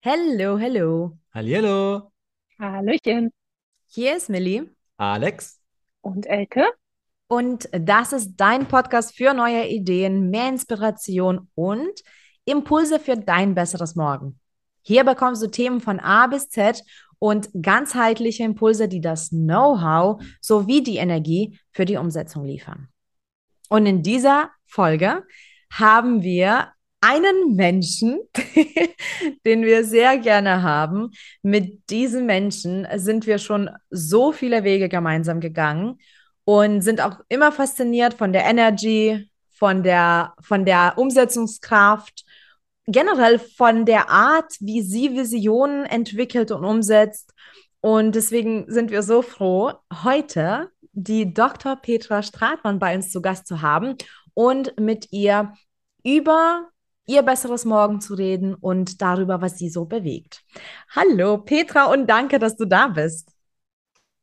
Hello, hello. Hallihallo, Hallöchen. Hier ist Millie Alex. Und Elke? und das ist dein Podcast für neue Ideen, mehr Inspiration und Impulse für dein besseres Morgen. Hier bekommst du Themen von A bis Z und ganzheitliche Impulse, die das Know-how sowie die Energie für die Umsetzung liefern. Und in dieser Folge haben wir einen Menschen, den wir sehr gerne haben. Mit diesem Menschen sind wir schon so viele Wege gemeinsam gegangen und sind auch immer fasziniert von der Energy, von der, von der Umsetzungskraft, generell von der Art, wie sie Visionen entwickelt und umsetzt. Und deswegen sind wir so froh, heute die Dr. Petra Stratmann bei uns zu Gast zu haben und mit ihr über ihr besseres Morgen zu reden und darüber, was sie so bewegt. Hallo Petra und danke, dass du da bist.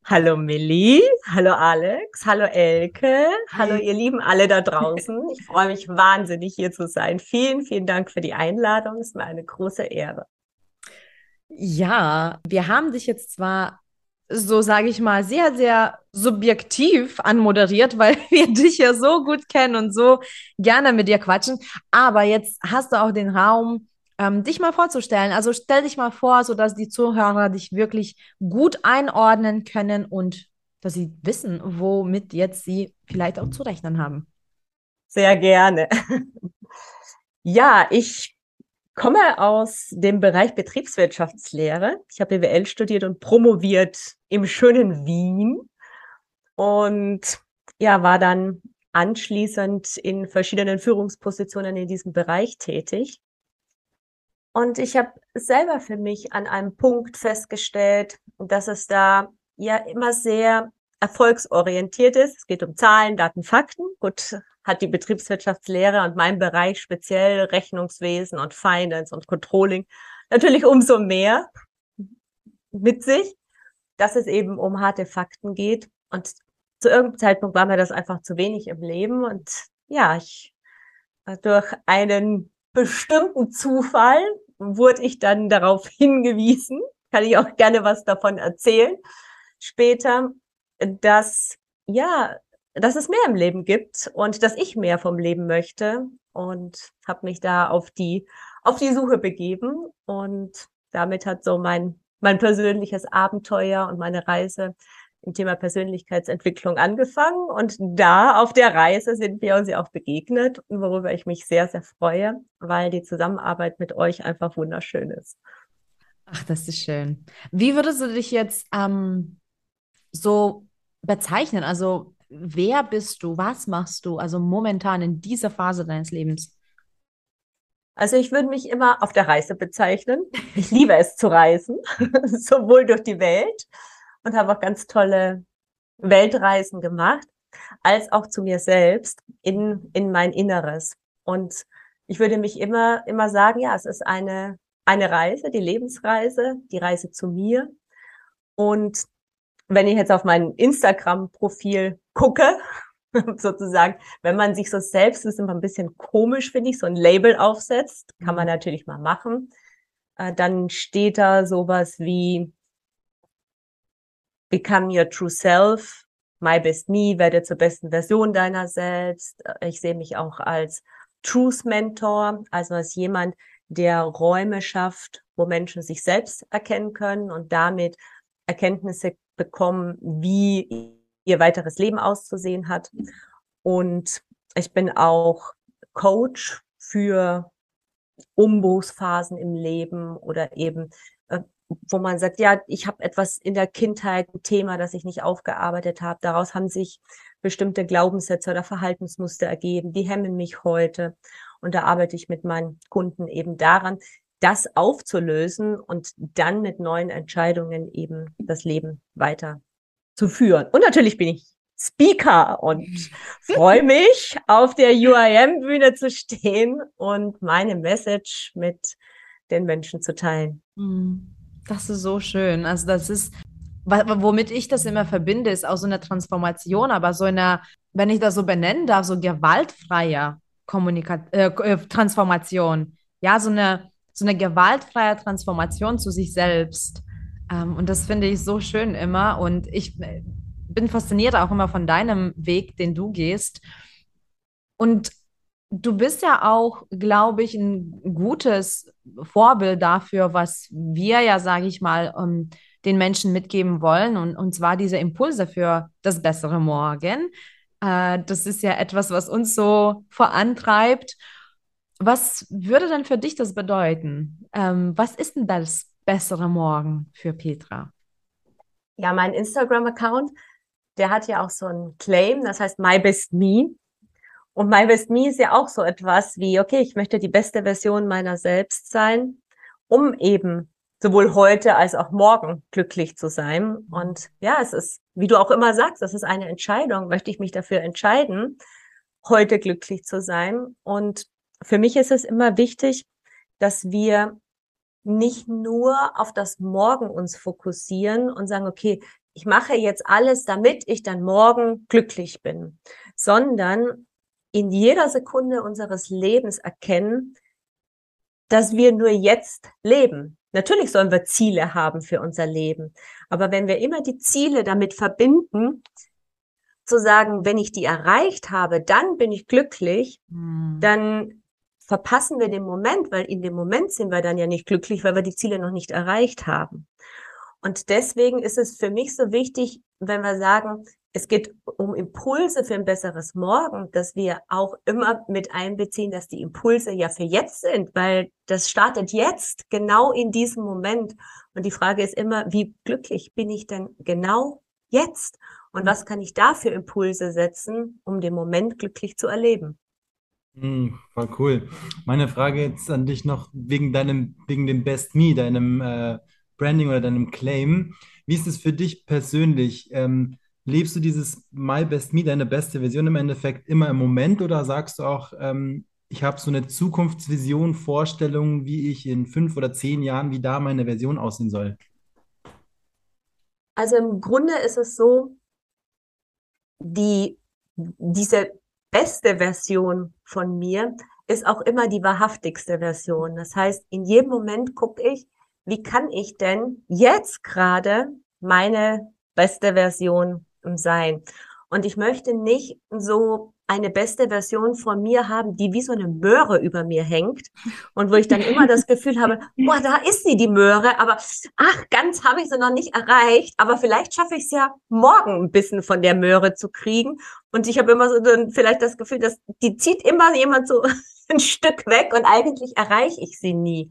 Hallo Millie, hallo Alex, hallo Elke, hallo ihr Lieben alle da draußen. Ich freue mich wahnsinnig hier zu sein. Vielen, vielen Dank für die Einladung. Es ist mir eine große Ehre. Ja, wir haben dich jetzt zwar, so sage ich mal, sehr, sehr subjektiv anmoderiert, weil wir dich ja so gut kennen und so gerne mit dir quatschen. Aber jetzt hast du auch den Raum, ähm, dich mal vorzustellen. Also stell dich mal vor, sodass die Zuhörer dich wirklich gut einordnen können und dass sie wissen, womit jetzt sie vielleicht auch zu rechnen haben. Sehr gerne. Ja, ich komme aus dem Bereich Betriebswirtschaftslehre. Ich habe BWL studiert und promoviert im schönen Wien und ja, war dann anschließend in verschiedenen Führungspositionen in diesem Bereich tätig. Und ich habe selber für mich an einem Punkt festgestellt, dass es da ja immer sehr erfolgsorientiert ist. Es geht um Zahlen, Daten, Fakten. Gut, hat die Betriebswirtschaftslehre und mein Bereich speziell Rechnungswesen und Finance und Controlling natürlich umso mehr mit sich, dass es eben um harte Fakten geht. Und zu irgendeinem Zeitpunkt war mir das einfach zu wenig im Leben. Und ja, ich durch einen bestimmten Zufall wurde ich dann darauf hingewiesen, kann ich auch gerne was davon erzählen, später, dass, ja, dass es mehr im Leben gibt und dass ich mehr vom Leben möchte und habe mich da auf die, auf die Suche begeben und damit hat so mein, mein persönliches Abenteuer und meine Reise im Thema Persönlichkeitsentwicklung angefangen und da auf der Reise sind wir uns ja auch begegnet, worüber ich mich sehr, sehr freue, weil die Zusammenarbeit mit euch einfach wunderschön ist. Ach, das ist schön. Wie würdest du dich jetzt ähm, so bezeichnen? Also, wer bist du? Was machst du? Also momentan in dieser Phase deines Lebens? Also ich würde mich immer auf der Reise bezeichnen. Ich liebe es zu reisen, sowohl durch die Welt und habe auch ganz tolle Weltreisen gemacht, als auch zu mir selbst in, in mein Inneres. Und ich würde mich immer, immer sagen, ja, es ist eine, eine Reise, die Lebensreise, die Reise zu mir. Und wenn ich jetzt auf mein Instagram-Profil gucke, sozusagen, wenn man sich so selbst, das ist immer ein bisschen komisch, finde ich, so ein Label aufsetzt, kann man natürlich mal machen. Äh, Dann steht da sowas wie Become your true self, my best me, werde zur besten Version deiner selbst. Äh, Ich sehe mich auch als Truth Mentor, also als jemand, der Räume schafft, wo Menschen sich selbst erkennen können und damit Erkenntnisse bekommen, wie ihr weiteres Leben auszusehen hat. Und ich bin auch Coach für Umbruchsphasen im Leben oder eben, äh, wo man sagt, ja, ich habe etwas in der Kindheit, ein Thema, das ich nicht aufgearbeitet habe. Daraus haben sich bestimmte Glaubenssätze oder Verhaltensmuster ergeben, die hemmen mich heute. Und da arbeite ich mit meinen Kunden eben daran, das aufzulösen und dann mit neuen Entscheidungen eben das Leben weiter zu führen. Und natürlich bin ich Speaker und freue mich, auf der UIM-Bühne zu stehen und meine Message mit den Menschen zu teilen. Hm, Das ist so schön. Also das ist, womit ich das immer verbinde, ist auch so eine Transformation, aber so eine, wenn ich das so benennen darf, so gewaltfreie Kommunika äh, äh, Transformation. Ja, so eine so eine gewaltfreie Transformation zu sich selbst. Ähm, und das finde ich so schön immer. Und ich äh, bin fasziniert auch immer von deinem Weg, den du gehst. Und du bist ja auch, glaube ich, ein gutes Vorbild dafür, was wir ja, sage ich mal, um, ähm, den Menschen mitgeben wollen. Und, und zwar diese Impulse für das bessere Morgen. Äh, das ist ja etwas, was uns so vorantreibt. Was würde denn für dich das bedeuten? Ähm, was ist denn das bessere Morgen für Petra? Ja, mein Instagram-Account, der hat ja auch so einen Claim, das heißt My Best Me. Und My Best Me ist ja auch so etwas wie, okay, ich möchte die beste Version meiner selbst sein, um eben sowohl heute als auch morgen glücklich zu sein. Und ja, es ist, wie du auch immer sagst, das ist eine Entscheidung. Möchte ich mich dafür entscheiden, heute glücklich zu sein? Und für mich ist es immer wichtig, dass wir nicht nur auf das Morgen uns fokussieren und sagen, okay, ich mache jetzt alles, damit ich dann morgen glücklich bin, sondern in jeder Sekunde unseres Lebens erkennen, dass wir nur jetzt leben. Natürlich sollen wir Ziele haben für unser Leben, aber wenn wir immer die Ziele damit verbinden, zu sagen, wenn ich die erreicht habe, dann bin ich glücklich, hm. dann verpassen wir den Moment, weil in dem Moment sind wir dann ja nicht glücklich, weil wir die Ziele noch nicht erreicht haben. Und deswegen ist es für mich so wichtig, wenn wir sagen, es geht um Impulse für ein besseres Morgen, dass wir auch immer mit einbeziehen, dass die Impulse ja für jetzt sind, weil das startet jetzt, genau in diesem Moment. Und die Frage ist immer, wie glücklich bin ich denn genau jetzt? Und was kann ich da für Impulse setzen, um den Moment glücklich zu erleben? Mm, voll cool. Meine Frage jetzt an dich noch wegen deinem, wegen dem Best Me, deinem äh, Branding oder deinem Claim. Wie ist es für dich persönlich? Ähm, lebst du dieses My Best Me, deine beste Version im Endeffekt immer im Moment oder sagst du auch, ähm, ich habe so eine Zukunftsvision, Vorstellung, wie ich in fünf oder zehn Jahren, wie da meine Version aussehen soll? Also im Grunde ist es so, die, diese beste Version von mir ist auch immer die wahrhaftigste Version. Das heißt, in jedem Moment gucke ich, wie kann ich denn jetzt gerade meine beste Version sein? Und ich möchte nicht so eine beste Version von mir haben, die wie so eine Möhre über mir hängt. Und wo ich dann immer das Gefühl habe, boah, da ist sie, die Möhre, aber ach, ganz habe ich sie noch nicht erreicht, aber vielleicht schaffe ich es ja morgen ein bisschen von der Möhre zu kriegen. Und ich habe immer so dann vielleicht das Gefühl, dass die zieht immer jemand so ein Stück weg und eigentlich erreiche ich sie nie.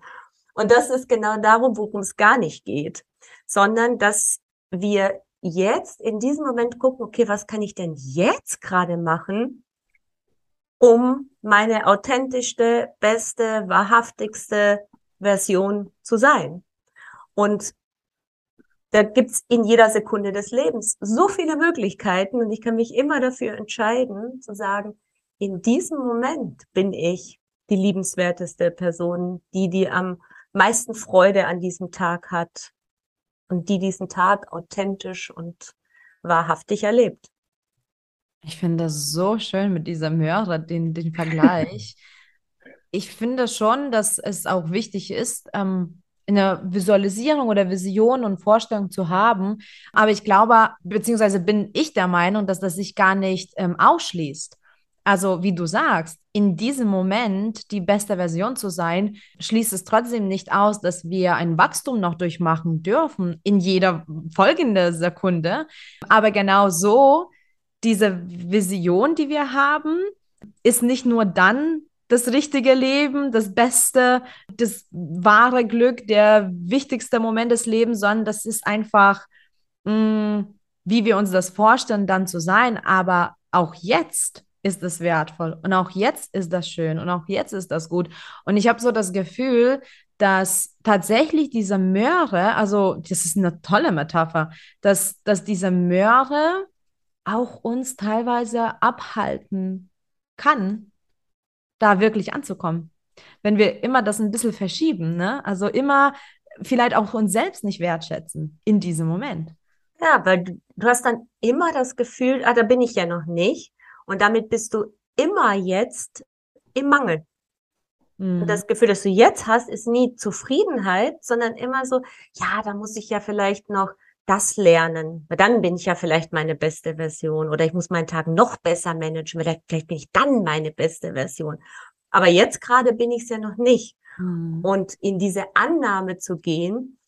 Und das ist genau darum, worum es gar nicht geht, sondern dass wir jetzt in diesem Moment gucken, okay, was kann ich denn jetzt gerade machen, um meine authentischste, beste, wahrhaftigste Version zu sein. Und da gibt's in jeder Sekunde des Lebens so viele Möglichkeiten und ich kann mich immer dafür entscheiden, zu sagen, in diesem Moment bin ich die liebenswerteste Person, die die am meisten Freude an diesem Tag hat und die diesen Tag authentisch und wahrhaftig erlebt. Ich finde das so schön mit dieser Möhre, den, den Vergleich. ich finde schon, dass es auch wichtig ist, ähm, eine Visualisierung oder Vision und Vorstellung zu haben. Aber ich glaube, beziehungsweise bin ich der Meinung, dass das sich gar nicht ähm, ausschließt. Also, wie du sagst, in diesem Moment die beste Version zu sein, schließt es trotzdem nicht aus, dass wir ein Wachstum noch durchmachen dürfen in jeder folgenden Sekunde. Aber genau so diese Vision, die wir haben, ist nicht nur dann das richtige Leben, das Beste, das wahre Glück, der wichtigste Moment des Lebens, sondern das ist einfach, mh, mm, wie wir uns das vorstellen, dann zu sein. Aber auch jetzt ist es wertvoll und auch jetzt ist das schön und auch jetzt ist das gut. Und ich habe so das Gefühl, dass tatsächlich diese Möhre, also das ist eine tolle Metapher, dass, dass diese Möhre auch uns teilweise abhalten kann, da wirklich anzukommen. Wenn wir immer das ein bisschen verschieben, ne? Also immer vielleicht auch uns selbst nicht wertschätzen in diesem Moment. Ja, weil du, du hast dann immer das Gefühl, ah, da bin ich ja noch nicht. Und damit bist du immer jetzt im Mangel. Und Mhm. das Gefühl, das du jetzt hast, ist nie Zufriedenheit, sondern immer so, ja, da muss ich ja vielleicht noch das lernen. Weil dann bin ich ja vielleicht meine beste Version oder ich muss meinen Tag noch besser managen, weil vielleicht bin ich dann meine beste Version. Aber jetzt gerade bin ich es ja noch nicht. Mhm. Und in diese Annahme zu gehen,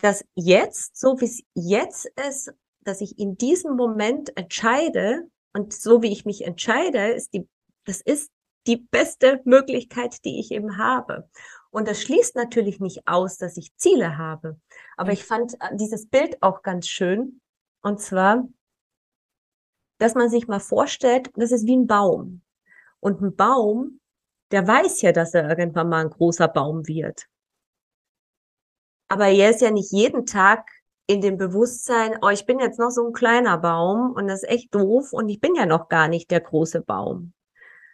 dass jetzt, so wie es jetzt ist, dass ich in diesem Moment entscheide und so wie ich mich entscheide, ist die, das ist die beste Möglichkeit, die ich eben habe. Und das schließt natürlich nicht aus, dass ich Ziele habe. Aber ich fand äh, dieses Bild auch ganz schön. Und zwar, dass man sich mal vorstellt, das ist wie ein Baum. Und ein Baum, der weiß ja, dass er irgendwann mal ein großer Baum wird. Aber er ist ja nicht jeden Tag in dem Bewusstsein, oh, ich bin jetzt noch so ein kleiner Baum und das ist echt doof und ich bin ja noch gar nicht der große Baum.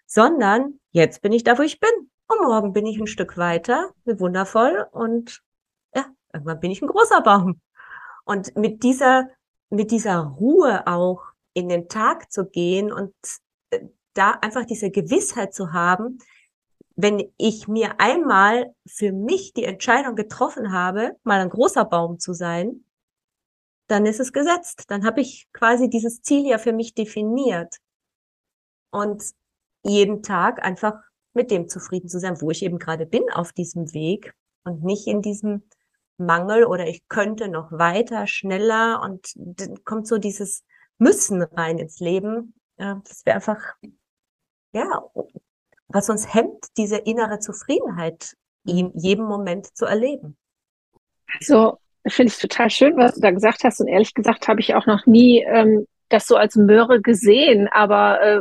Sondern jetzt bin ich da, wo ich bin. Und morgen bin ich ein Stück weiter, wundervoll und ja, irgendwann bin ich ein großer Baum. Und mit dieser, mit dieser Ruhe auch in den Tag zu gehen und äh, da einfach diese Gewissheit zu haben, wenn ich mir einmal für mich die Entscheidung getroffen habe, mal ein großer Baum zu sein, dann ist es gesetzt. Dann habe ich quasi dieses Ziel ja für mich definiert. Und jeden Tag einfach mit dem zufrieden zu sein, wo ich eben gerade bin auf diesem Weg und nicht in diesem Mangel oder ich könnte noch weiter, schneller und dann kommt so dieses Müssen rein ins Leben. Ja, das wäre einfach, ja, was uns hemmt, diese innere Zufriedenheit in jedem Moment zu erleben. Also finde ich total schön, was du da gesagt hast. Und ehrlich gesagt habe ich auch noch nie ähm, das so als Möhre gesehen. Aber äh,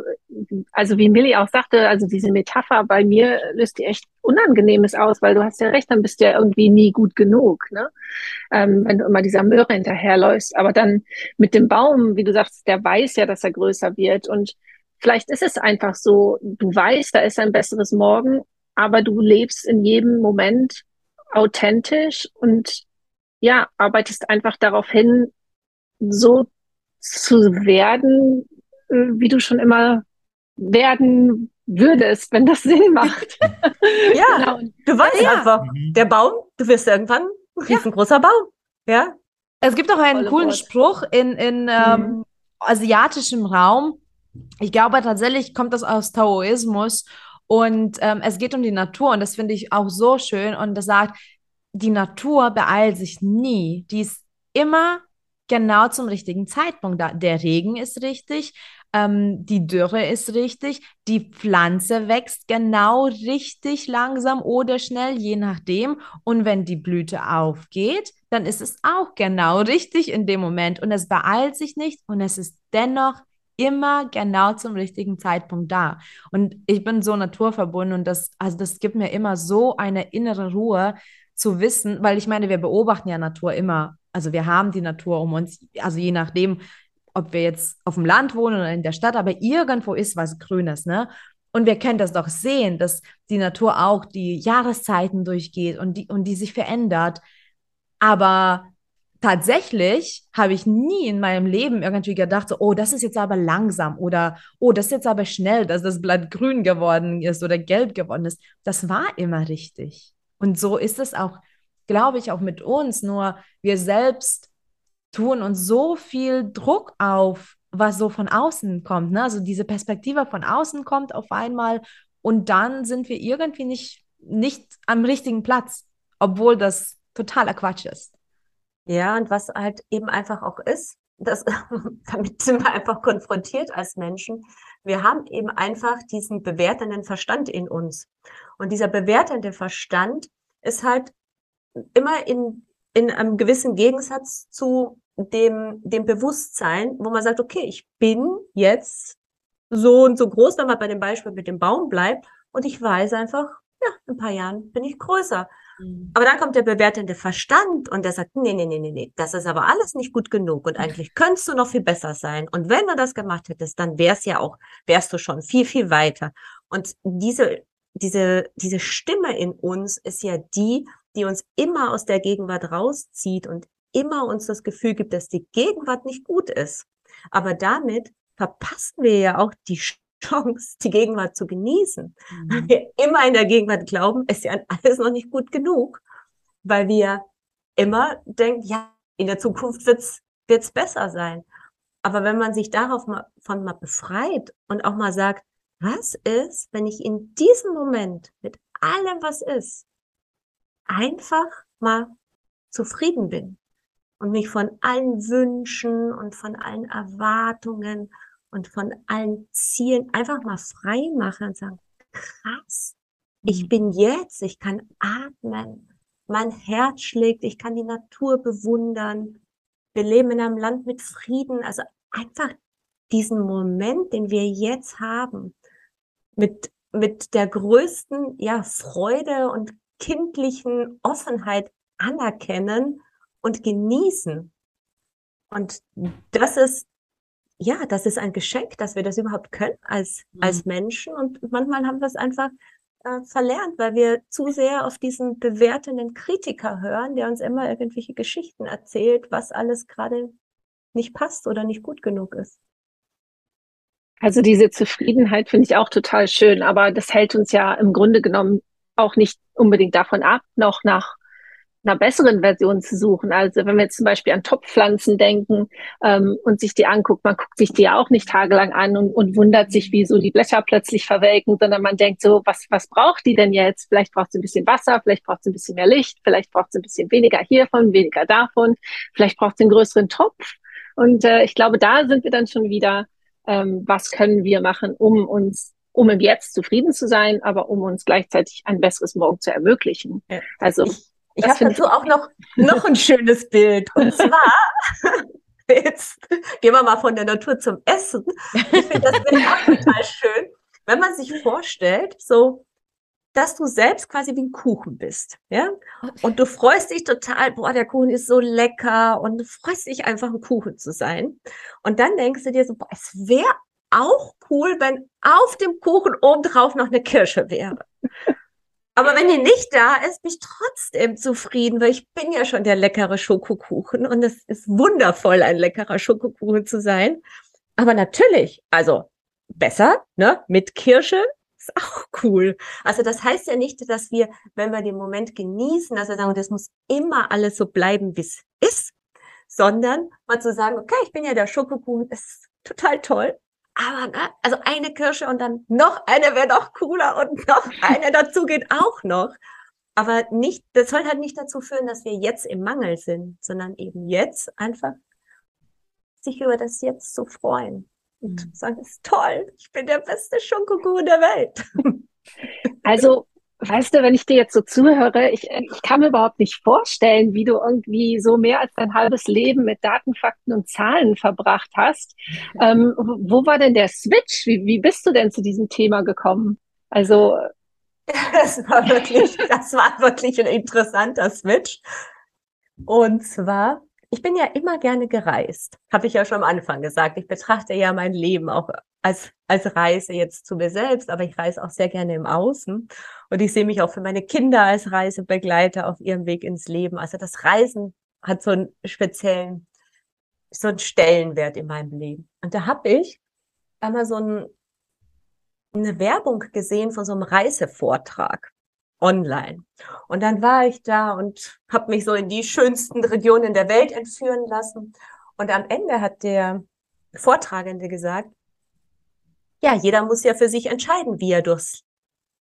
also wie Millie auch sagte, also diese Metapher bei mir löst die echt Unangenehmes aus, weil du hast ja recht, dann bist du ja irgendwie nie gut genug, ne? Ähm, wenn du immer dieser Möhre hinterherläufst. Aber dann mit dem Baum, wie du sagst, der weiß ja, dass er größer wird. Und vielleicht ist es einfach so, du weißt, da ist ein besseres Morgen, aber du lebst in jedem Moment authentisch und ja, arbeitest einfach darauf hin, so zu werden, äh, wie du schon immer werden würdest, wenn das Sinn macht. Ja, Genau. du weißt Ja. einfach, Mhm. der Baum, du wirst irgendwann ein riesengroßer Baum. Ja, Es gibt auch einen Tolle coolen Wort. Spruch in, in ähm, asiatischem Raum. Ich glaube tatsächlich kommt das aus Taoismus und ähm, es geht um die Natur und das finde ich auch so schön und das sagt, die Natur beeilt sich nie. Die ist immer genau zum richtigen Zeitpunkt da. Der Regen ist richtig, ähm, die Dürre ist richtig, die Pflanze wächst genau richtig langsam oder schnell, je nachdem. Und wenn die Blüte aufgeht, dann ist es auch genau richtig in dem Moment und es beeilt sich nicht und es ist dennoch immer genau zum richtigen Zeitpunkt da. Und ich bin so naturverbunden und das, also das gibt mir immer so eine innere Ruhe zu wissen, weil ich meine, wir beobachten ja Natur immer. Also wir haben die Natur um uns, also je nachdem, ob wir jetzt auf dem Land wohnen oder in der Stadt, aber irgendwo ist was Grünes, ne? Und wir können das doch sehen, dass die Natur auch die Jahreszeiten durchgeht und die, und die sich verändert. Aber tatsächlich habe ich nie in meinem Leben irgendwie gedacht, so, oh, das ist jetzt aber langsam oder oh, das ist jetzt aber schnell, dass das Blatt grün geworden ist oder gelb geworden ist. Das war immer richtig. Und so ist es auch, glaube ich, auch mit uns. Nur wir selbst tun uns so viel Druck auf, was so von außen kommt. Ne? Also diese Perspektive von außen kommt auf einmal und dann sind wir irgendwie nicht, nicht am richtigen Platz, obwohl das totaler Quatsch ist. ja, und was halt eben einfach auch ist, das, damit sind wir einfach konfrontiert als Menschen. Wir haben eben einfach diesen bewertenden Verstand in uns. Und dieser bewertende Verstand ist halt immer in, in einem gewissen Gegensatz zu dem, dem Bewusstsein, wo man sagt, okay, ich bin jetzt so und so groß, wenn man bei dem Beispiel mit dem Baum bleibt, und ich weiß einfach, ja, in ein paar Jahren bin ich größer. Aber dann kommt der bewertende Verstand und der sagt, nee, nee, nee, nee, nee, das ist aber alles nicht gut genug und eigentlich könntest du noch viel besser sein. Und wenn du das gemacht hättest, dann wär's ja auch, wärst du schon viel, viel weiter. Und diese, diese, diese Stimme in uns ist ja die, die uns immer aus der Gegenwart rauszieht und immer uns das Gefühl gibt, dass die Gegenwart nicht gut ist. Aber damit verpassen wir ja auch die Chance, die Gegenwart zu genießen. Mhm. Weil wir immer in der Gegenwart glauben, ist ja alles noch nicht gut genug, weil wir immer denken, ja, in der Zukunft wird's wird's besser sein. Aber wenn man sich darauf mal, von mal befreit und auch mal sagt, was ist, wenn ich in diesem Moment mit allem, was ist, einfach mal zufrieden bin und mich von allen Wünschen und von allen Erwartungen und von allen Zielen einfach mal frei mache und sagen, krass, ich mhm. bin jetzt, ich kann atmen, mein Herz schlägt, ich kann die Natur bewundern. Wir leben in einem Land mit Frieden, also einfach diesen Moment, den wir jetzt haben, mit, mit der größten, ja, Freude und kindlichen Offenheit anerkennen und genießen. Und das ist, ja, das ist ein Geschenk, dass wir das überhaupt können als, mhm. als Menschen. Und manchmal haben wir es einfach äh, verlernt, weil wir zu sehr auf diesen bewertenden Kritiker hören, der uns immer irgendwelche Geschichten erzählt, was alles gerade nicht passt oder nicht gut genug ist. Also diese Zufriedenheit finde ich auch total schön, aber das hält uns ja im Grunde genommen auch nicht unbedingt davon ab, noch nach einer besseren Version zu suchen. Also wenn wir jetzt zum Beispiel an Topfpflanzen denken ähm, und sich die anguckt, man guckt sich die ja auch nicht tagelang an und, und wundert sich, wie so die Blätter plötzlich verwelken, sondern man denkt so, was, was braucht die denn jetzt? Vielleicht braucht sie ein bisschen Wasser, vielleicht braucht sie ein bisschen mehr Licht, vielleicht braucht sie ein bisschen weniger hiervon, weniger davon, vielleicht braucht sie einen größeren Topf. Und äh, ich glaube, da sind wir dann schon wieder, ähm, was können wir machen, um uns um im Jetzt zufrieden zu sein, aber um uns gleichzeitig ein besseres Morgen zu ermöglichen. Ja. Also ich, ich habe dazu auch noch, noch ein schönes Bild. Und zwar, jetzt gehen wir mal von der Natur zum Essen. Ich finde das Bild auch total schön. Wenn man sich vorstellt, so, dass du selbst quasi wie ein Kuchen bist, ja? Und du freust dich total, boah, der Kuchen ist so lecker und du freust dich einfach, ein Kuchen zu sein. Und dann denkst du dir so, boah, es wäre auch cool, wenn auf dem Kuchen obendrauf noch eine Kirsche wäre. Aber wenn die nicht da ist, bin ich trotzdem zufrieden, weil ich bin ja schon der leckere Schokokuchen und es ist wundervoll, ein leckerer Schokokuchen zu sein. Aber natürlich, also besser, ne, mit Kirsche ist auch cool. Also das heißt ja nicht, dass wir, wenn wir den Moment genießen, also sagen, das muss immer alles so bleiben, wie es ist, sondern mal zu sagen, okay, ich bin ja der Schokokuchen, ist total toll, aber ne, also eine Kirsche und dann noch eine wäre noch cooler und noch eine dazu geht auch noch. Aber nicht, das soll halt nicht dazu führen, dass wir jetzt im Mangel sind, sondern eben jetzt einfach sich über das Jetzt zu freuen und mhm. sagen, ist toll, ich bin der beste Schokokuchen der Welt. Also Weißt du, wenn ich dir jetzt so zuhöre, ich, ich kann mir überhaupt nicht vorstellen, wie du irgendwie so mehr als dein halbes Leben mit Daten, Fakten und Zahlen verbracht hast. Ähm, wo war denn der Switch? Wie, wie bist du denn zu diesem Thema gekommen? Also. Das war wirklich, das war wirklich ein interessanter Switch. Und zwar, ich bin ja immer gerne gereist. Habe ich ja schon am Anfang gesagt. Ich betrachte ja mein Leben auch als, als Reise jetzt zu mir selbst, aber ich reise auch sehr gerne im Außen. Und ich sehe mich auch für meine Kinder als Reisebegleiter auf ihrem Weg ins Leben. Also das Reisen hat so einen speziellen, so einen Stellenwert in meinem Leben. Und da habe ich einmal so ein, eine Werbung gesehen von so einem Reisevortrag online. Und dann war ich da und habe mich so in die schönsten Regionen der Welt entführen lassen. Und am Ende hat der Vortragende gesagt, ja, jeder muss ja für sich entscheiden, wie er durchs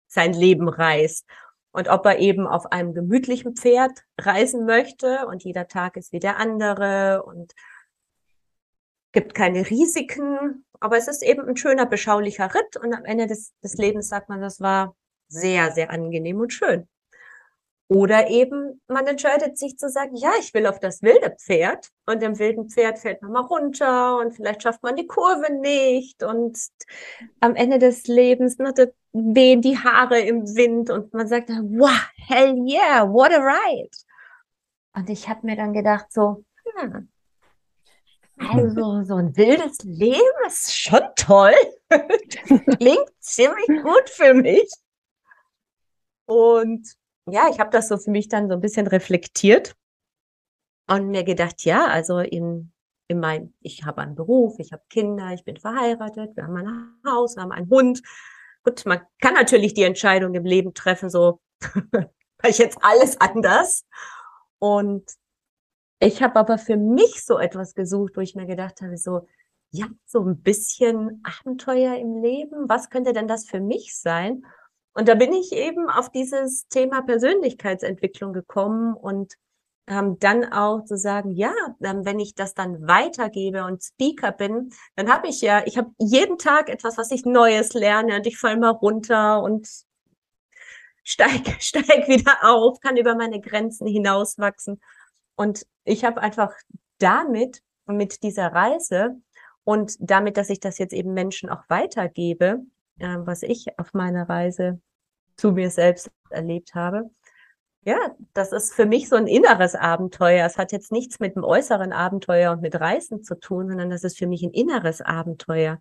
sein Leben reist. Und ob er eben auf einem gemütlichen Pferd reisen möchte und jeder Tag ist wie der andere und gibt keine Risiken. Aber es ist eben ein schöner, beschaulicher Ritt und am Ende des, des Lebens sagt man, das war sehr, sehr angenehm und schön. Oder eben man entscheidet sich zu sagen, ja, ich will auf das wilde Pferd und dem wilden Pferd fällt man mal runter und vielleicht schafft man die Kurve nicht und am Ende des Lebens ne, wehen die Haare im Wind und man sagt, wow, hell yeah, what a ride. Und ich habe mir dann gedacht so, hm, also so ein wildes Leben ist schon toll. Klingt ziemlich gut für mich. Und ja, ich habe das so für mich dann so ein bisschen reflektiert und mir gedacht, ja, also in, in mein, ich habe einen Beruf, ich habe Kinder, ich bin verheiratet, wir haben ein Haus, wir haben einen Hund. Gut, man kann natürlich die Entscheidung im Leben treffen, so, ich jetzt alles anders. Und ich habe aber für mich so etwas gesucht, wo ich mir gedacht habe, so, ja, so ein bisschen Abenteuer im Leben. Was könnte denn das für mich sein? Und da bin ich eben auf dieses Thema Persönlichkeitsentwicklung gekommen und ähm, dann auch zu sagen, ja, ähm, wenn ich das dann weitergebe und Speaker bin, dann habe ich ja, ich habe jeden Tag etwas, was ich Neues lerne und ich falle mal runter und steig, steig wieder auf, kann über meine Grenzen hinauswachsen. Und ich habe einfach damit, mit dieser Reise und damit, dass ich das jetzt eben Menschen auch weitergebe, äh, was ich auf meiner Reise zu mir selbst erlebt habe, ja, das ist für mich so ein inneres Abenteuer. Es hat jetzt nichts mit dem äußeren Abenteuer und mit Reisen zu tun, sondern das ist für mich ein inneres Abenteuer.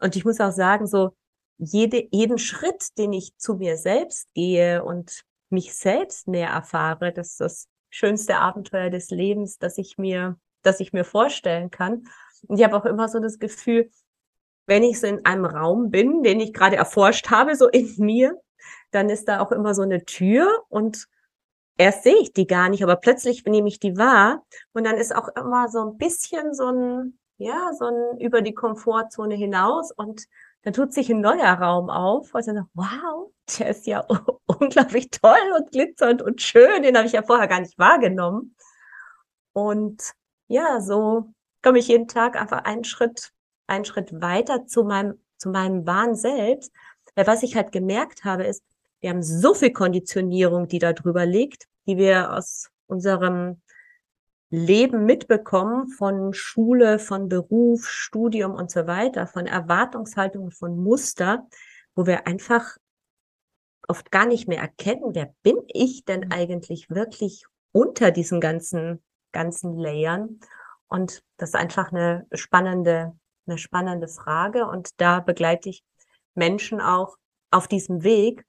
Und ich muss auch sagen, so jede, jeden Schritt, den ich zu mir selbst gehe und mich selbst mehr erfahre, das ist das schönste Abenteuer des Lebens, das ich mir, das ich mir vorstellen kann. Und ich habe auch immer so das Gefühl, wenn ich so in einem Raum bin, den ich gerade erforscht habe, so in mir, dann ist da auch immer so eine Tür und erst sehe ich die gar nicht, aber plötzlich nehme ich die wahr und dann ist auch immer so ein bisschen so ein, ja, so ein über die Komfortzone hinaus und dann tut sich ein neuer Raum auf, wo ich sage, wow, der ist ja unglaublich toll und glitzernd und schön, den habe ich ja vorher gar nicht wahrgenommen. Und ja, so komme ich jeden Tag einfach einen Schritt, einen Schritt weiter zu meinem, zu meinem wahren Selbst. Weil was ich halt gemerkt habe, ist, wir haben so viel Konditionierung, die da drüber liegt, die wir aus unserem Leben mitbekommen von Schule, von Beruf, Studium und so weiter, von Erwartungshaltungen, von Muster, wo wir einfach oft gar nicht mehr erkennen, wer bin ich denn mhm. eigentlich wirklich unter diesen ganzen, ganzen Layern? Und das ist einfach eine spannende, eine spannende Frage. Und da begleite ich Menschen auch auf diesem Weg,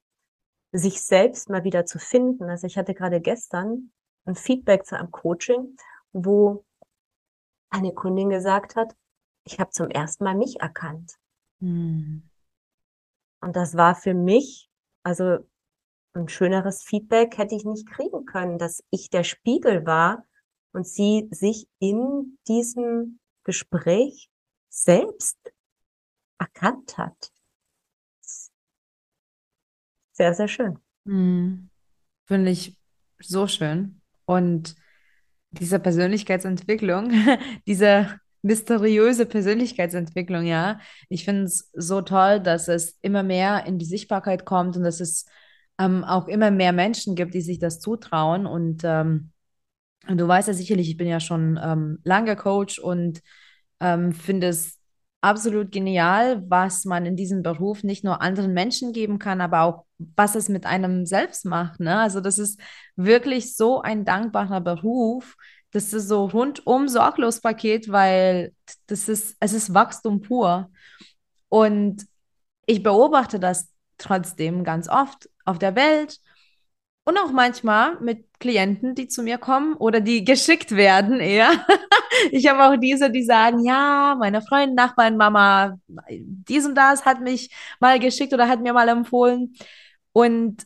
sich selbst mal wieder zu finden. Also ich hatte gerade gestern ein Feedback zu einem Coaching, wo eine Kundin gesagt hat, ich habe zum ersten Mal mich erkannt. Hm. Und das war für mich, also ein schöneres Feedback hätte ich nicht kriegen können, dass ich der Spiegel war und sie sich in diesem Gespräch selbst erkannt hat. Sehr, sehr schön. Mhm. Finde ich so schön. Und diese Persönlichkeitsentwicklung, diese mysteriöse Persönlichkeitsentwicklung, ja, ich finde es so toll, dass es immer mehr in die Sichtbarkeit kommt und dass es ähm, auch immer mehr Menschen gibt, die sich das zutrauen. Und ähm, du weißt ja sicherlich, ich bin ja schon ähm, lange Coach und ähm, finde es absolut genial, was man in diesem Beruf nicht nur anderen Menschen geben kann, aber auch was es mit einem selbst macht. Ne? Also das ist wirklich so ein dankbarer Beruf. Das ist so rundum sorglos Paket, weil das ist, es ist Wachstum pur. Und ich beobachte das trotzdem ganz oft auf der Welt und auch manchmal mit Klienten, die zu mir kommen oder die geschickt werden eher. ich habe auch diese, die sagen, ja, meine Freundin, Nachbarn, Mama, dies und das hat mich mal geschickt oder hat mir mal empfohlen. Und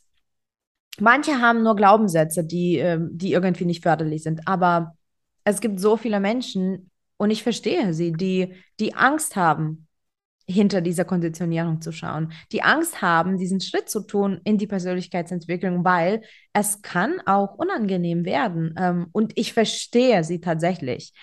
manche haben nur Glaubenssätze, die, ähm, die irgendwie nicht förderlich sind. Aber es gibt so viele Menschen, und ich verstehe sie, die, die Angst haben, hinter dieser Konditionierung zu schauen, die Angst haben, diesen Schritt zu tun in die Persönlichkeitsentwicklung, weil es kann auch unangenehm werden. Ähm, und ich verstehe sie tatsächlich.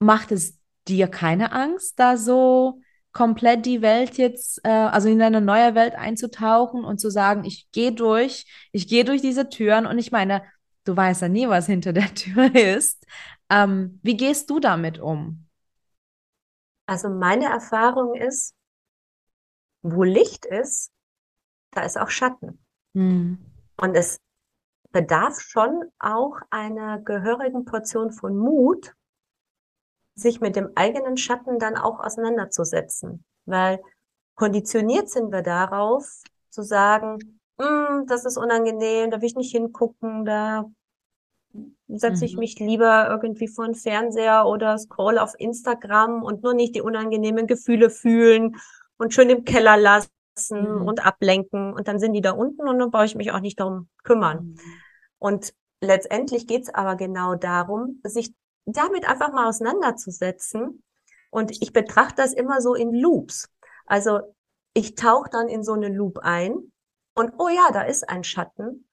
Macht es dir keine Angst, da so komplett die Welt jetzt, äh, also in eine neue Welt einzutauchen und zu sagen, ich gehe durch, ich gehe durch diese Türen und ich meine, du weißt ja nie, was hinter der Tür ist. Ähm, wie gehst du damit um? Also meine Erfahrung ist, wo Licht ist, da ist auch Schatten. Mhm. Und es bedarf schon auch einer gehörigen Portion von Mut, sich mit dem eigenen Schatten dann auch auseinanderzusetzen. Weil konditioniert sind wir darauf, zu sagen, mm, das ist unangenehm, da will ich nicht hingucken, da setze ich Mhm. mich lieber irgendwie vor den Fernseher oder scroll auf Instagram und nur nicht die unangenehmen Gefühle fühlen und schön im Keller lassen Mhm. und ablenken. Und dann sind die da unten und dann brauche ich mich auch nicht darum kümmern. Und letztendlich geht's aber genau darum, sich damit einfach mal auseinanderzusetzen. Und ich betrachte das immer so in Loops. Also ich tauche dann in so eine Loop ein und oh ja, da ist ein Schatten.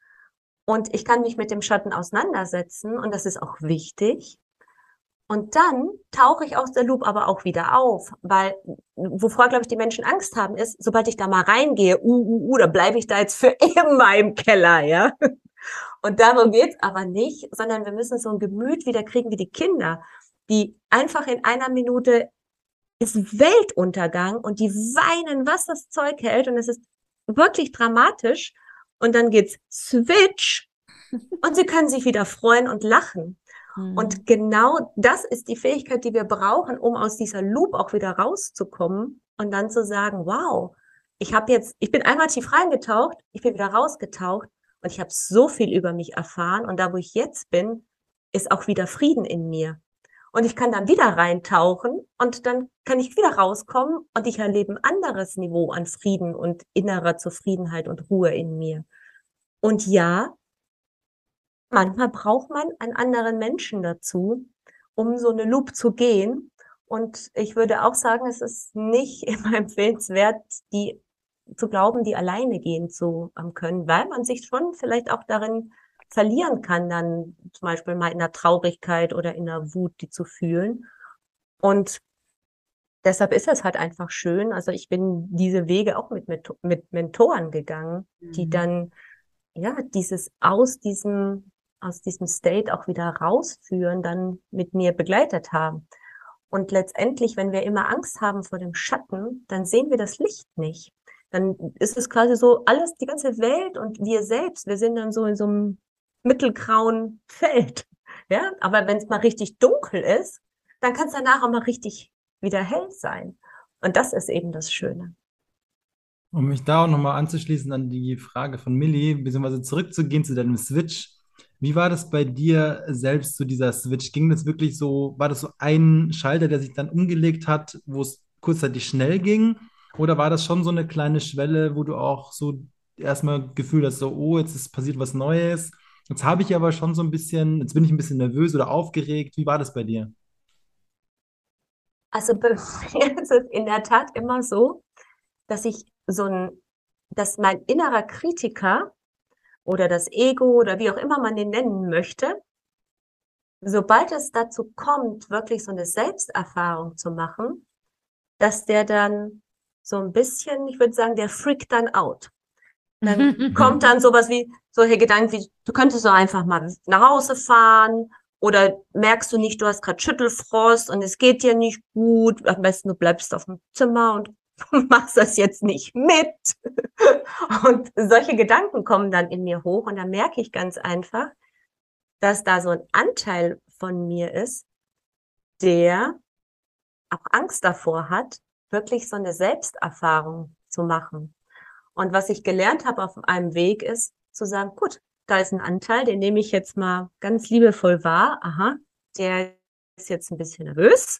Und ich kann mich mit dem Schatten auseinandersetzen und das ist auch wichtig. Und dann tauche ich aus der Loop aber auch wieder auf, weil wovor, glaube ich, die Menschen Angst haben, ist, sobald ich da mal reingehe, uh, uh, uh, da bleibe ich da jetzt für immer im Keller, ja. Und darum geht's aber nicht, sondern wir müssen so ein Gemüt wieder kriegen wie die Kinder, die einfach in einer Minute ist Weltuntergang und die weinen, was das Zeug hält und es ist wirklich dramatisch und dann geht's Switch und sie können sich wieder freuen und lachen. Mhm. Und genau das ist die Fähigkeit, die wir brauchen, um aus dieser Loop auch wieder rauszukommen und dann zu sagen, wow, ich habe jetzt, ich bin einmal tief reingetaucht, ich bin wieder rausgetaucht und ich habe so viel über mich erfahren und da, wo ich jetzt bin, ist auch wieder Frieden in mir. Und ich kann dann wieder reintauchen und dann kann ich wieder rauskommen und ich erlebe ein anderes Niveau an Frieden und innerer Zufriedenheit und Ruhe in mir. Und ja, manchmal braucht man einen anderen Menschen dazu, um so eine Loop zu gehen. Und ich würde auch sagen, es ist nicht immer empfehlenswert, die zu glauben, die alleine gehen zu ähm, können, weil man sich schon vielleicht auch darin verlieren kann, dann zum Beispiel mal in der Traurigkeit oder in der Wut, die zu fühlen. Und deshalb ist es halt einfach schön. Also ich bin diese Wege auch mit, mit, mit Mentoren gegangen, die Mhm. dann ja dieses aus diesem aus diesem State auch wieder rausführen, dann mit mir begleitet haben. Und letztendlich, wenn wir immer Angst haben vor dem Schatten, dann sehen wir das Licht nicht. Dann ist es quasi so alles, die ganze Welt und wir selbst, wir sind dann so in so einem mittelgrauen Feld. Ja, aber wenn es mal richtig dunkel ist, dann kann es danach auch mal richtig wieder hell sein. Und das ist eben das Schöne. Um mich da auch nochmal anzuschließen an die Frage von Millie, beziehungsweise zurückzugehen zu deinem Switch. Wie war das bei dir selbst zu dieser Switch? Ging das wirklich so, war das so ein Schalter, der sich dann umgelegt hat, wo es kurzzeitig schnell ging? Oder war das schon so eine kleine Schwelle, wo du auch so erstmal Gefühl hast, so, oh, jetzt ist passiert was Neues. Jetzt habe ich aber schon so ein bisschen, jetzt bin ich ein bisschen nervös oder aufgeregt. Wie war das bei dir? Also bei mir ist es in der Tat immer so, dass ich so ein, dass mein innerer Kritiker oder das Ego oder wie auch immer man den nennen möchte, sobald es dazu kommt, wirklich so eine Selbsterfahrung zu machen, dass der dann so ein bisschen, ich würde sagen, der freakt dann out. Dann kommt dann sowas wie, solche Gedanken wie, du könntest so einfach mal nach Hause fahren oder merkst du nicht, du hast gerade Schüttelfrost und es geht dir nicht gut. Am besten du bleibst auf dem Zimmer und machst das jetzt nicht mit. Und solche Gedanken kommen dann in mir hoch und dann merke ich ganz einfach, dass da so ein Anteil von mir ist, der auch Angst davor hat, wirklich so eine Selbsterfahrung zu machen. Und was ich gelernt habe auf einem Weg ist, zu sagen, gut, da ist ein Anteil, den nehme ich jetzt mal ganz liebevoll wahr. Aha, der ist jetzt ein bisschen nervös.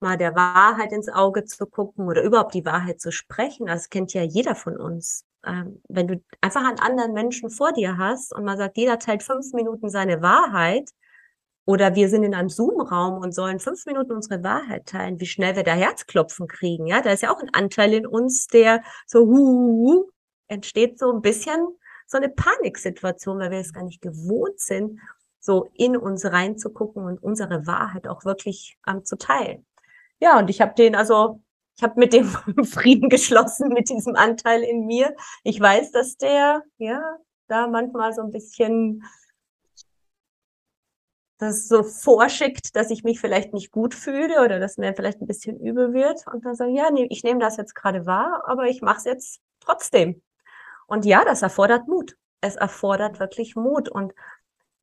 Mal der Wahrheit ins Auge zu gucken oder überhaupt die Wahrheit zu sprechen. Das kennt ja jeder von uns. Ähm, wenn du einfach einen anderen Menschen vor dir hast und man sagt, jeder teilt fünf Minuten seine Wahrheit, oder wir sind in einem Zoom-Raum und sollen fünf Minuten unsere Wahrheit teilen, wie schnell wir da Herzklopfen kriegen. Ja, da ist ja auch ein Anteil in uns, der so hu, hu, hu, entsteht so ein bisschen so eine Paniksituation, weil wir es gar nicht gewohnt sind, so in uns reinzugucken und unsere Wahrheit auch wirklich ähm, zu teilen. Ja, und ich habe den also, ich habe mit dem Frieden geschlossen, mit diesem Anteil in mir. Ich weiß, dass der, ja, da manchmal so ein bisschen das so vorschickt, dass ich mich vielleicht nicht gut fühle oder dass mir vielleicht ein bisschen übel wird und dann sagen, ja, nee, ich nehme das jetzt gerade wahr, aber ich mache es jetzt trotzdem. Und ja, das erfordert Mut. Es erfordert wirklich Mut und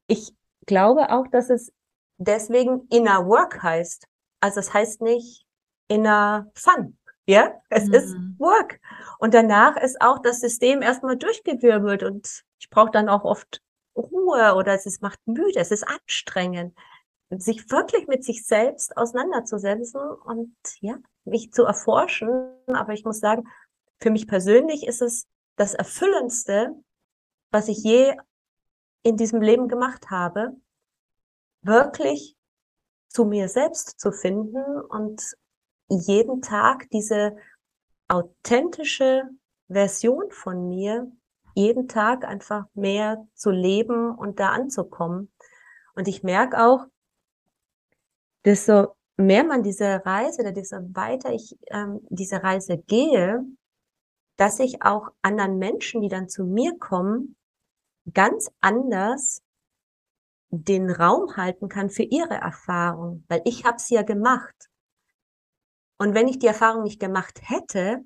ich glaube auch, dass es deswegen inner work heißt. Also es heißt nicht inner fun. Ja, es Mhm. ist Work. Und danach ist auch das System erstmal durchgewirbelt und ich brauche dann auch oft Ruhe oder es macht müde, es ist anstrengend. Sich wirklich mit sich selbst auseinanderzusetzen und ja, mich zu erforschen. Aber ich muss sagen, für mich persönlich ist es das Erfüllendste, was ich je in diesem Leben gemacht habe, wirklich zu mir selbst zu finden und jeden Tag diese authentische Version von mir jeden Tag einfach mehr zu leben und da anzukommen. Und ich merke auch, desto mehr man diese Reise oder desto weiter ich ähm, diese Reise gehe, dass ich auch anderen Menschen, die dann zu mir kommen, ganz anders den Raum halten kann für ihre Erfahrung, weil ich habe sie ja gemacht. Und wenn ich die Erfahrung nicht gemacht hätte,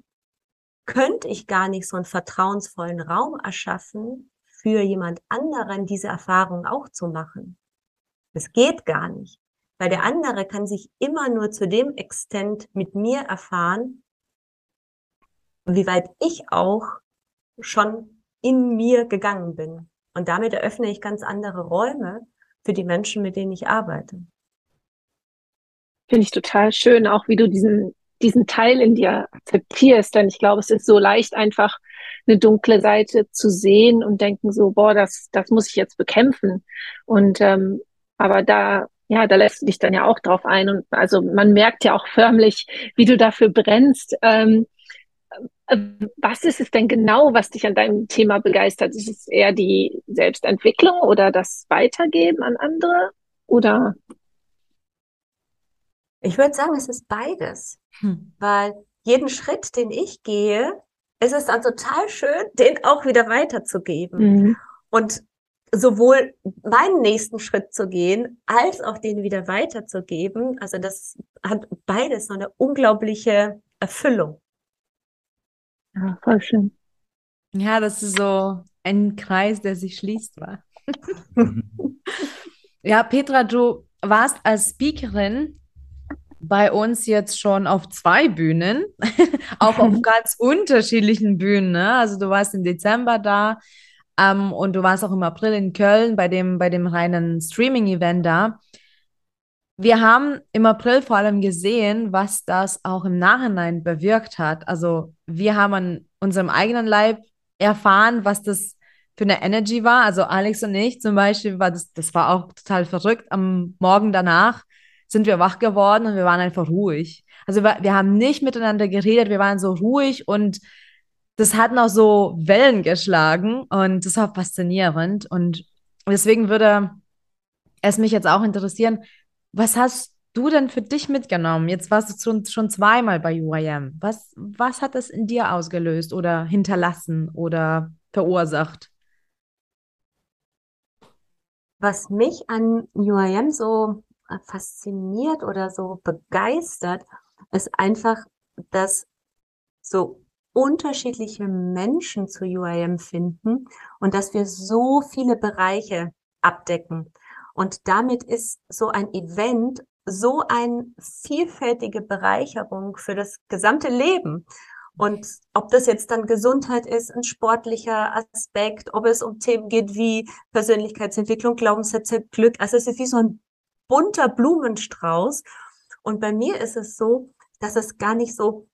könnte ich gar nicht so einen vertrauensvollen Raum erschaffen, für jemand anderen diese Erfahrung auch zu machen. Das geht gar nicht, weil der andere kann sich immer nur zu dem Extent mit mir erfahren, wie weit ich auch schon in mir gegangen bin. Und damit eröffne ich ganz andere Räume für die Menschen, mit denen ich arbeite. Finde ich total schön, auch wie du diesen diesen Teil in dir akzeptierst. Denn ich glaube, es ist so leicht, einfach eine dunkle Seite zu sehen und denken so, boah, das, das muss ich jetzt bekämpfen. Und ähm, aber da, ja, da lässt du dich dann ja auch drauf ein. Und also man merkt ja auch förmlich, wie du dafür brennst. Ähm, äh, was ist es denn genau, was dich an deinem Thema begeistert? Ist es eher die Selbstentwicklung oder das Weitergeben an andere? Oder ich würde sagen, es ist beides, hm. weil jeden Schritt, den ich gehe, es ist dann total schön, den auch wieder weiterzugeben. Mhm. Und sowohl meinen nächsten Schritt zu gehen, als auch den wieder weiterzugeben. Also das hat beides so eine unglaubliche Erfüllung. Ja, voll schön. Ja, das ist so ein Kreis, der sich schließt, war. ja, Petra, du warst als Speakerin bei uns jetzt schon auf zwei Bühnen, auch auf ganz unterschiedlichen Bühnen. Ne? Also du warst im Dezember da ähm, und du warst auch im April in Köln bei dem, bei dem reinen Streaming-Event da. Wir haben im April vor allem gesehen, was das auch im Nachhinein bewirkt hat. Also wir haben an unserem eigenen Leib erfahren, was das für eine Energy war. Also Alex und ich zum Beispiel, war das, das war auch total verrückt. Am Morgen danach sind wir wach geworden und wir waren einfach ruhig. Also wir, wir haben nicht miteinander geredet, wir waren so ruhig und das hat noch so Wellen geschlagen und das war faszinierend. Und deswegen würde es mich jetzt auch interessieren, was hast du denn für dich mitgenommen? Jetzt warst du schon, schon zweimal bei UIM. Was, was hat das in dir ausgelöst oder hinterlassen oder verursacht? Was mich an UIM so fasziniert oder so begeistert, ist einfach, dass so unterschiedliche Menschen zu UIM finden und dass wir so viele Bereiche abdecken. Und damit ist so ein Event so eine vielfältige Bereicherung für das gesamte Leben. Und ob das jetzt dann Gesundheit ist, ein sportlicher Aspekt, ob es um Themen geht wie Persönlichkeitsentwicklung, Glaubenssätze, Glück. Also es ist wie so ein bunter Blumenstrauß. Und bei mir ist es so, dass es gar nicht so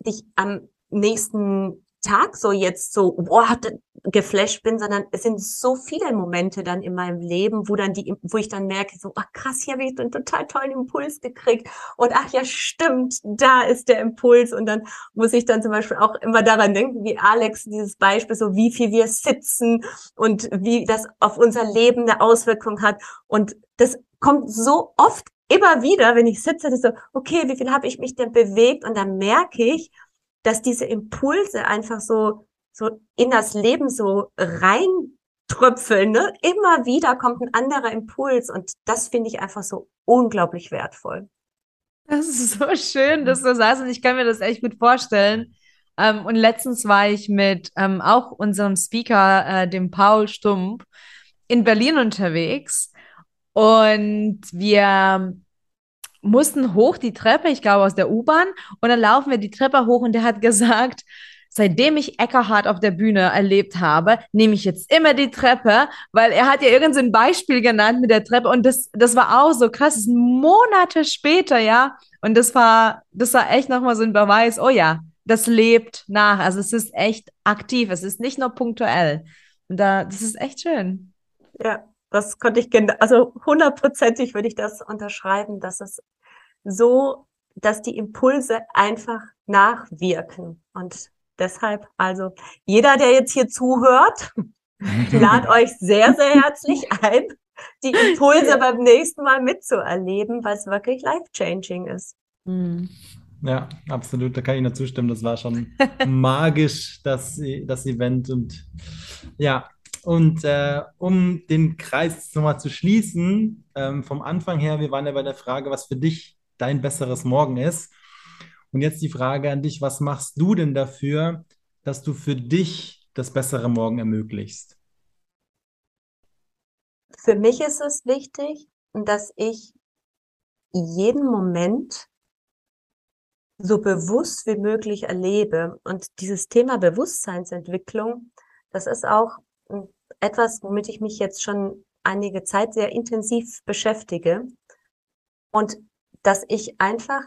dich am nächsten Tag so jetzt so boah, geflasht bin, sondern es sind so viele Momente dann in meinem Leben, wo dann die, wo ich dann merke, so, ach krass, hier habe ich einen total tollen Impuls gekriegt. Und ach ja, stimmt, da ist der Impuls. Und dann muss ich dann zum Beispiel auch immer daran denken, wie Alex dieses Beispiel, so wie viel wir sitzen und wie das auf unser Leben eine Auswirkung hat. Und das kommt so oft immer wieder, wenn ich sitze, so, okay, wie viel habe ich mich denn bewegt? Und dann merke ich, dass diese Impulse einfach so, so in das Leben so reintröpfeln. Ne? Immer wieder kommt ein anderer Impuls und das finde ich einfach so unglaublich wertvoll. Das ist so schön, dass du sagst und ich kann mir das echt gut vorstellen. Ähm, und letztens war ich mit ähm, auch unserem Speaker, äh, dem Paul Stump, in Berlin unterwegs und wir mussten hoch die Treppe, ich glaube aus der U-Bahn, und dann laufen wir die Treppe hoch und der hat gesagt, seitdem ich Eckerhard auf der Bühne erlebt habe, nehme ich jetzt immer die Treppe, weil er hat ja irgendein Beispiel genannt mit der Treppe und das, das war auch so krass. Monate später, ja. Und das war, das war echt nochmal so ein Beweis, oh ja, das lebt nach. Also es ist echt aktiv. Es ist nicht nur punktuell. Und da, das ist echt schön. Ja, das konnte ich, also hundertprozentig würde ich das unterschreiben, dass es so, dass die Impulse einfach nachwirken. Und deshalb, also jeder, der jetzt hier zuhört, lad euch sehr, sehr herzlich ein, die Impulse beim nächsten Mal mitzuerleben, weil es wirklich life-changing ist. Mhm. Ja, absolut, da kann ich nur zustimmen. Das war schon magisch, das, das Event. Und ja, und äh, um den Kreis nochmal zu schließen, ähm, vom Anfang her, wir waren ja bei der Frage, was für dich dein besseres Morgen ist. Und jetzt die Frage an dich, was machst du denn dafür, dass du für dich das bessere Morgen ermöglichst? Für mich ist es wichtig, dass ich jeden Moment so bewusst wie möglich erlebe. Und dieses Thema Bewusstseinsentwicklung, das ist auch etwas, womit ich mich jetzt schon einige Zeit sehr intensiv beschäftige. Und dass ich einfach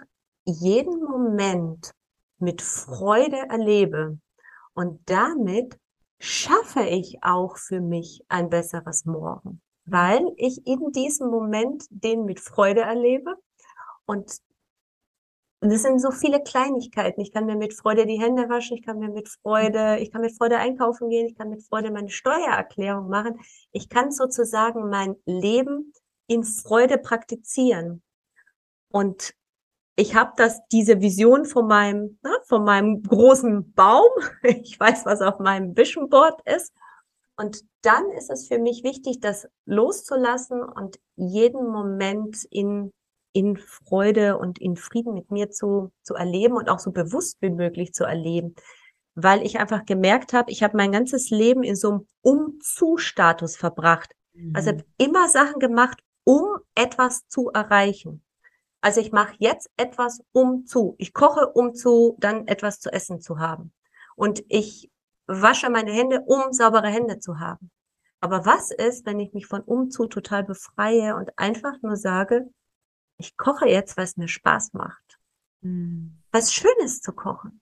jeden Moment mit Freude erlebe. Und damit schaffe ich auch für mich ein besseres Morgen, weil ich in diesem Moment den mit Freude erlebe und und es sind so viele Kleinigkeiten. Ich kann mir mit Freude die Hände waschen, ich kann mir mit Freude, ich kann mit Freude einkaufen gehen, ich kann mit Freude meine Steuererklärung machen. Ich kann sozusagen mein Leben in Freude praktizieren. Und ich habe das diese Vision von meinem ne, von meinem großen Baum. Ich weiß, was auf meinem Vision Board ist. Und dann ist es für mich wichtig, das loszulassen und jeden Moment in in Freude und in Frieden mit mir zu, zu erleben und auch so bewusst wie möglich zu erleben. Weil ich einfach gemerkt habe, ich habe mein ganzes Leben in so einem Umzu-Status verbracht. Mhm. Also habe immer Sachen gemacht, um etwas zu erreichen. Also ich mache jetzt etwas um zu. Ich koche um zu, dann etwas zu essen zu haben. Und ich wasche meine Hände, um saubere Hände zu haben. Aber was ist, wenn ich mich von umzu total befreie und einfach nur sage, ich koche jetzt, weil es mir Spaß macht. Mhm. Was Schönes zu kochen.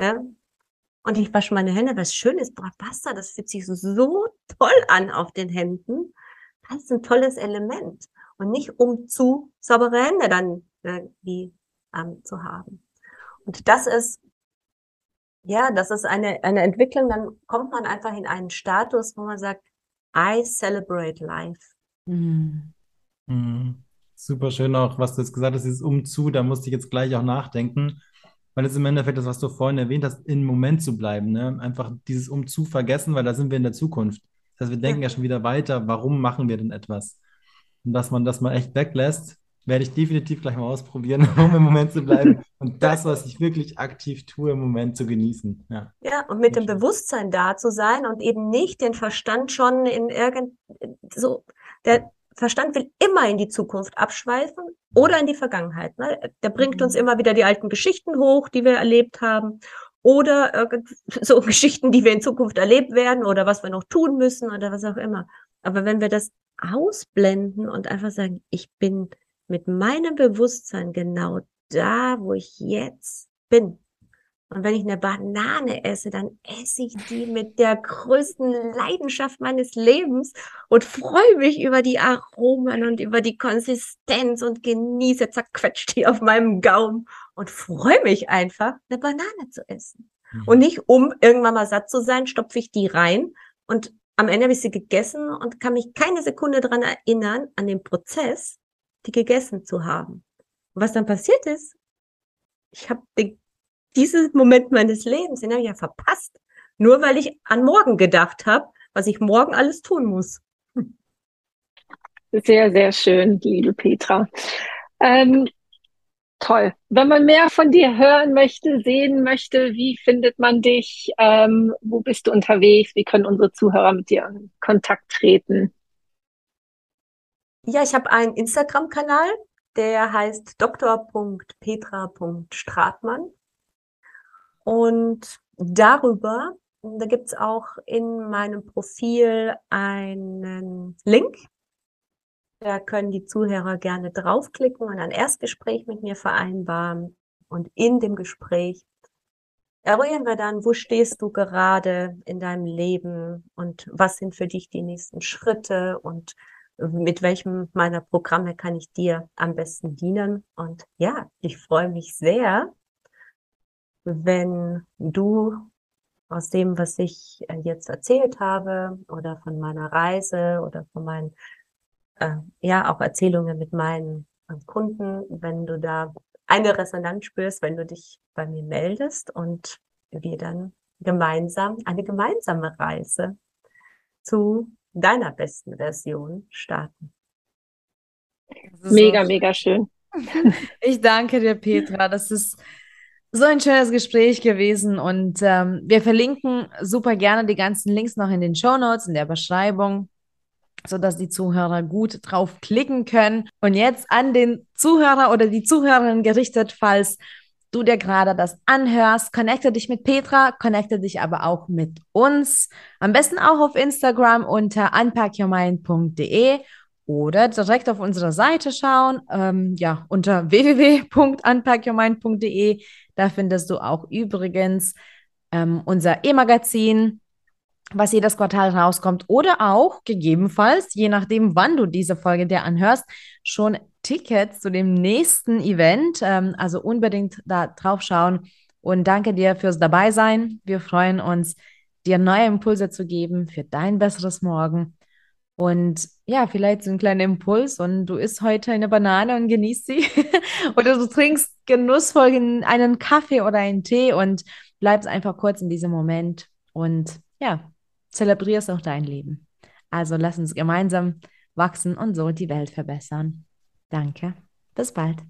Ja? Und ich wasche meine Hände, was Schönes. Boah, Pasta, das fühlt sich so, so toll an auf den Händen. Das ist ein tolles Element. Und nicht um zu saubere Hände dann irgendwie ähm, zu haben. Und das ist, ja, das ist eine, eine Entwicklung, dann kommt man einfach in einen Status, wo man sagt, I celebrate life. Mhm. Mhm. Super schön auch, was du jetzt gesagt hast, dieses Umzu, da musste ich jetzt gleich auch nachdenken, weil es im Endeffekt das, was du vorhin erwähnt hast, im Moment zu bleiben, ne? Einfach dieses Umzu vergessen, weil da sind wir in der Zukunft. Das heißt, wir denken ja, schon wieder weiter, warum machen wir denn etwas? Und dass man das mal echt weglässt, werde ich definitiv gleich mal ausprobieren, um im Moment zu bleiben und das, was ich wirklich aktiv tue, im Moment zu genießen. Ja, ja und mit dem Bewusstsein da zu sein und eben nicht den Verstand schon in irgend so, der, Verstand will immer in die Zukunft abschweifen oder in die Vergangenheit. Ne? Der bringt uns mhm. immer wieder die alten Geschichten hoch, die wir erlebt haben oder so Geschichten, die wir in Zukunft erlebt werden oder was wir noch tun müssen oder was auch immer. Aber wenn wir das ausblenden und einfach sagen, ich bin mit meinem Bewusstsein genau da, wo ich jetzt bin, und wenn ich eine Banane esse, dann esse ich die mit der größten Leidenschaft meines Lebens und freue mich über die Aromen und über die Konsistenz und genieße zerquetscht die auf meinem Gaumen und freue mich einfach, eine Banane zu essen. Mhm. Und nicht, um irgendwann mal satt zu sein, stopfe ich die rein und am Ende habe ich sie gegessen und kann mich keine Sekunde dran erinnern, an den Prozess, die gegessen zu haben. Und was dann passiert ist, ich habe den dieses Moment meines Lebens, den habe ich ja verpasst. Nur weil ich an morgen gedacht habe, was ich morgen alles tun muss. Sehr, sehr schön, liebe Petra. Ähm, toll. Wenn man mehr von dir hören möchte, sehen möchte, wie findet man dich? Ähm, wo bist du unterwegs? Wie können unsere Zuhörer mit dir in Kontakt treten? Ja, ich habe einen Instagram-Kanal, der heißt dr.petra.stratmann. Und darüber, da gibt es auch in meinem Profil einen Link. Da können die Zuhörer gerne draufklicken und ein Erstgespräch mit mir vereinbaren. Und in dem Gespräch eruieren wir dann, wo stehst du gerade in deinem Leben und was sind für dich die nächsten Schritte und mit welchem meiner Programme kann ich dir am besten dienen. Und ja, ich freue mich sehr, wenn du aus dem, was ich äh, jetzt erzählt habe oder von meiner Reise oder von meinen, äh, ja, auch Erzählungen mit meinen äh, Kunden, wenn du da eine Resonanz spürst, wenn du dich bei mir meldest und wir dann gemeinsam eine gemeinsame Reise zu deiner besten Version starten. Mega, so mega schön. Ich danke dir, Petra. Das ist so ein schönes Gespräch gewesen und ähm, wir verlinken super gerne die ganzen Links noch in den Show Notes, in der Beschreibung, sodass die Zuhörer gut drauf klicken können. Und jetzt an den Zuhörer oder die Zuhörerin gerichtet, falls du dir gerade das anhörst, connecte dich mit Petra, connecte dich aber auch mit uns. Am besten auch auf Instagram unter unpackyourmind.de oder direkt auf unsere Seite schauen, ähm, ja, unter www.unpackyourmind.de. Da findest du auch übrigens ähm, unser E-Magazin, was jedes Quartal rauskommt oder auch gegebenenfalls, je nachdem, wann du diese Folge dir anhörst, schon Tickets zu dem nächsten Event. Ähm, also unbedingt da drauf schauen. Und danke dir fürs Dabeisein. Wir freuen uns, dir neue Impulse zu geben für dein besseres Morgen. Und ja, vielleicht so ein kleiner Impuls und du isst heute eine Banane und genießt sie. oder du trinkst genussvoll einen Kaffee oder einen Tee und bleibst einfach kurz in diesem Moment und ja, zelebrierst auch dein Leben. Also lass uns gemeinsam wachsen und so die Welt verbessern. Danke. Bis bald.